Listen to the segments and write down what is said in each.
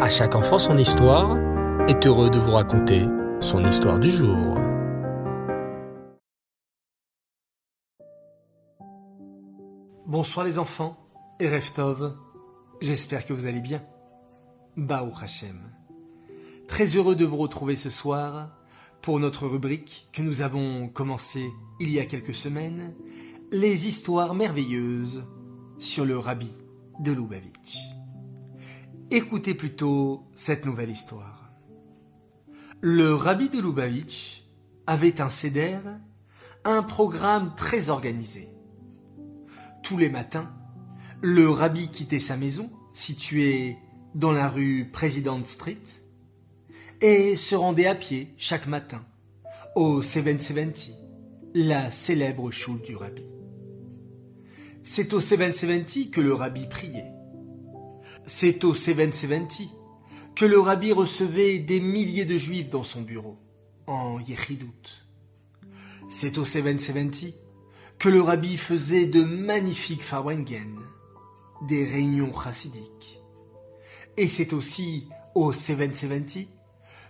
À chaque enfant son histoire est heureux de vous raconter son histoire du jour. Bonsoir les enfants et Reftov, j'espère que vous allez bien. Baou Hashem. Très heureux de vous retrouver ce soir pour notre rubrique que nous avons commencée il y a quelques semaines, les histoires merveilleuses sur le rabbi de Lubavitch. Écoutez plutôt cette nouvelle histoire. Le rabbi de Lubavitch avait un céder, un programme très organisé. Tous les matins, le rabbi quittait sa maison, située dans la rue President Street, et se rendait à pied chaque matin au 770, la célèbre choule du rabbi. C'est au 770 que le rabbi priait. C'est au 770 que le rabbi recevait des milliers de juifs dans son bureau, en Yechidout. C'est au 770 que le rabbi faisait de magnifiques farwengen, des réunions chassidiques. Et c'est aussi au 770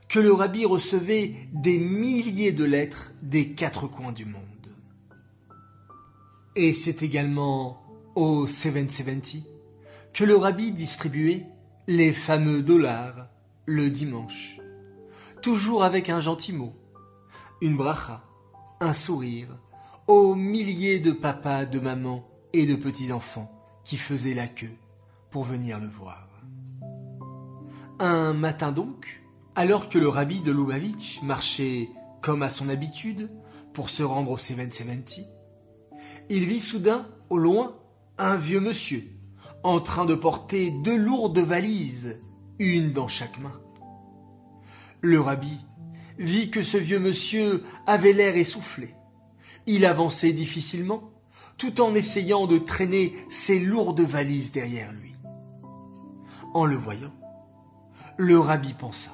que le rabbi recevait des milliers de lettres des quatre coins du monde. Et c'est également au 770 que le rabbi distribuait les fameux dollars le dimanche, toujours avec un gentil mot, une bracha, un sourire, aux milliers de papas, de mamans et de petits-enfants qui faisaient la queue pour venir le voir. Un matin donc, alors que le rabbi de Lubavitch marchait comme à son habitude pour se rendre au 770, il vit soudain, au loin, un vieux monsieur, en train de porter deux lourdes valises, une dans chaque main. Le rabbi vit que ce vieux monsieur avait l'air essoufflé. Il avançait difficilement, tout en essayant de traîner ses lourdes valises derrière lui. En le voyant, le rabbi pensa.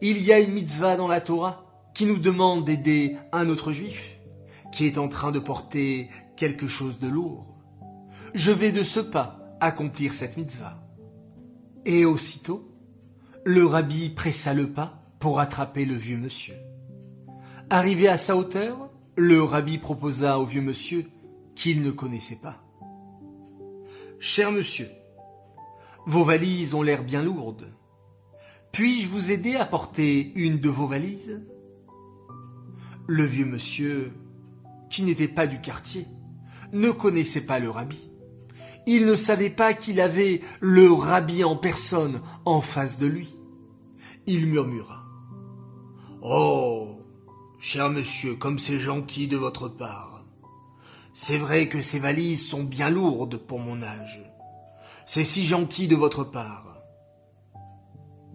Il y a une mitzvah dans la Torah qui nous demande d'aider un autre juif qui est en train de porter quelque chose de lourd. Je vais de ce pas accomplir cette mitzvah. Et aussitôt, le rabbi pressa le pas pour attraper le vieux monsieur. Arrivé à sa hauteur, le rabbi proposa au vieux monsieur qu'il ne connaissait pas. Cher monsieur, vos valises ont l'air bien lourdes. Puis-je vous aider à porter une de vos valises? Le vieux monsieur, qui n'était pas du quartier, ne connaissait pas le rabbi. Il ne savait pas qu'il avait le rabbi en personne en face de lui. Il murmura. Oh. Cher monsieur, comme c'est gentil de votre part. C'est vrai que ces valises sont bien lourdes pour mon âge. C'est si gentil de votre part.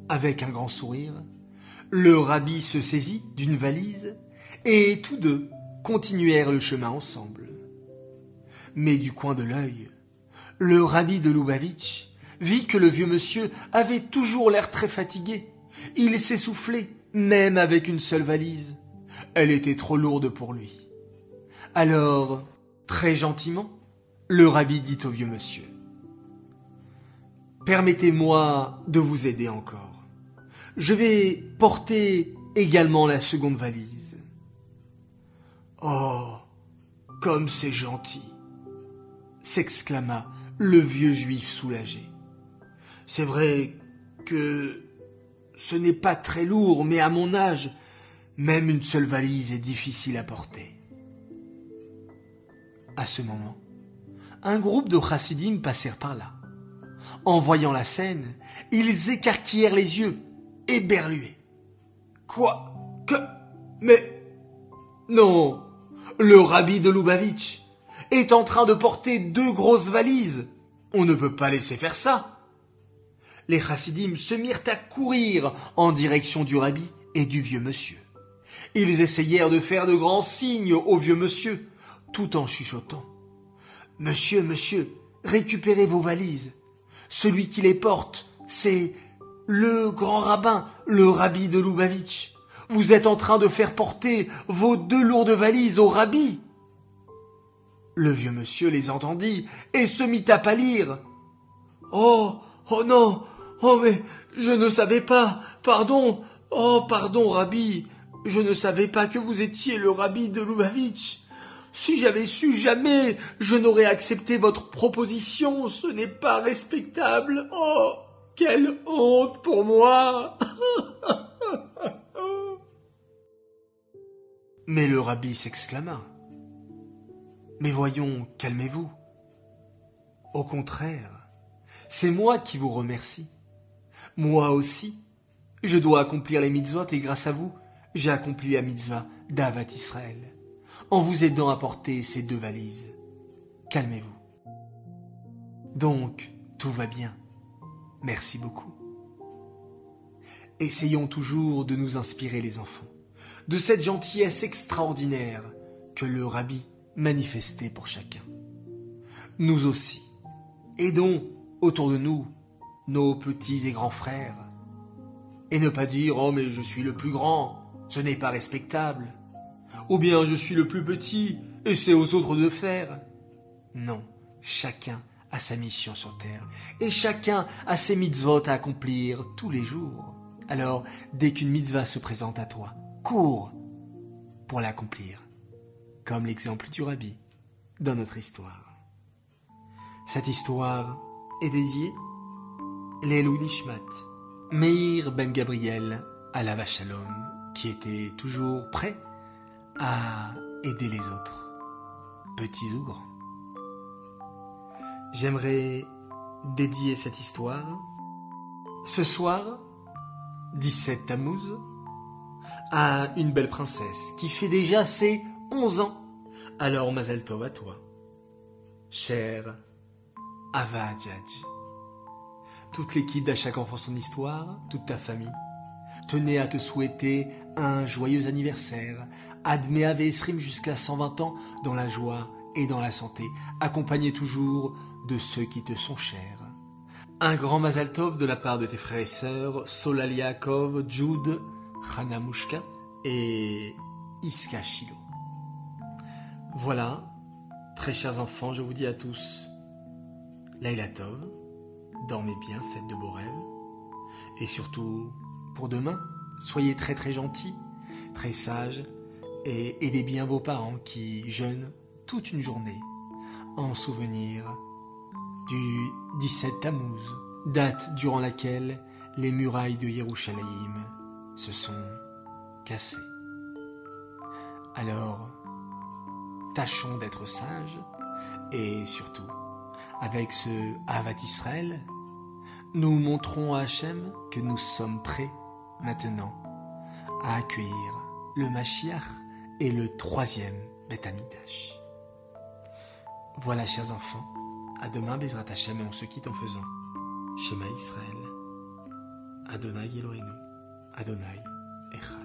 Avec un grand sourire, le rabbi se saisit d'une valise et tous deux continuèrent le chemin ensemble. Mais du coin de l'œil, le rabbi de Lubavitch vit que le vieux monsieur avait toujours l'air très fatigué. Il s'essoufflait, même avec une seule valise. Elle était trop lourde pour lui. Alors, très gentiment, le rabbi dit au vieux monsieur Permettez-moi de vous aider encore. Je vais porter également la seconde valise. Oh, comme c'est gentil s'exclama le vieux juif soulagé. C'est vrai que ce n'est pas très lourd, mais à mon âge, même une seule valise est difficile à porter. À ce moment, un groupe de chassidim passèrent par là. En voyant la scène, ils écarquillèrent les yeux, éberlués. Quoi? Que? Mais Non Le rabbi de Lubavitch est en train de porter deux grosses valises. On ne peut pas laisser faire ça. Les chassidim se mirent à courir en direction du rabbi et du vieux monsieur. Ils essayèrent de faire de grands signes au vieux monsieur, tout en chuchotant. Monsieur, monsieur, récupérez vos valises. Celui qui les porte, c'est le grand rabbin, le rabbi de Lubavitch. Vous êtes en train de faire porter vos deux lourdes valises au rabbi. Le vieux monsieur les entendit et se mit à pâlir. Oh, oh non, Oh, mais je ne savais pas. Pardon. Oh, pardon, Rabbi. Je ne savais pas que vous étiez le Rabbi de Lubavitch. Si j'avais su jamais, je n'aurais accepté votre proposition. Ce n'est pas respectable. Oh, quelle honte pour moi. Mais le rabbi s'exclama. Mais voyons, calmez-vous. Au contraire, c'est moi qui vous remercie. Moi aussi, je dois accomplir les mitzvot et grâce à vous, j'ai accompli la mitzvah d'Avat Israël, en vous aidant à porter ces deux valises. Calmez-vous. Donc, tout va bien. Merci beaucoup. Essayons toujours de nous inspirer les enfants, de cette gentillesse extraordinaire que le rabbi manifestait pour chacun. Nous aussi, aidons autour de nous nos petits et grands frères, et ne pas dire Oh mais je suis le plus grand, ce n'est pas respectable, ou bien je suis le plus petit, et c'est aux autres de faire. Non, chacun a sa mission sur terre, et chacun a ses mitzvot à accomplir tous les jours. Alors, dès qu'une mitzvah se présente à toi, cours pour l'accomplir, comme l'exemple du rabbi dans notre histoire. Cette histoire est dédiée Lelou Nishmat, Meir Ben Gabriel à Shalom, qui était toujours prêt à aider les autres, petits ou grands. J'aimerais dédier cette histoire ce soir, 17 Tammuz, à une belle princesse qui fait déjà ses 11 ans. Alors Mazel Tov à toi, cher Ava Djadj. Toute l'équipe d'À chaque enfant son histoire, toute ta famille, tenait à te souhaiter un joyeux anniversaire, admet Esrim jusqu'à 120 ans dans la joie et dans la santé, accompagné toujours de ceux qui te sont chers. Un grand Mazal Tov de la part de tes frères et sœurs, Solaliakov, Jude, Hanamushka et Iska Shilo. Voilà, très chers enfants, je vous dis à tous, Laila Tov, dormez bien, faites de beaux rêves, et surtout, pour demain, soyez très très gentils, très sages, et aidez bien vos parents qui jeûnent toute une journée en souvenir du 17 Tammuz, date durant laquelle les murailles de Yerushalayim se sont cassées. Alors, tâchons d'être sages et surtout, avec ce Havat Israël, nous montrons à Hachem que nous sommes prêts maintenant à accueillir le Mashiach et le troisième Beth Amidash. Voilà, chers enfants, à demain, Bezrat Hashem, et on se quitte en faisant Shema Israël, Adonai Elohenu, Adonai Echad.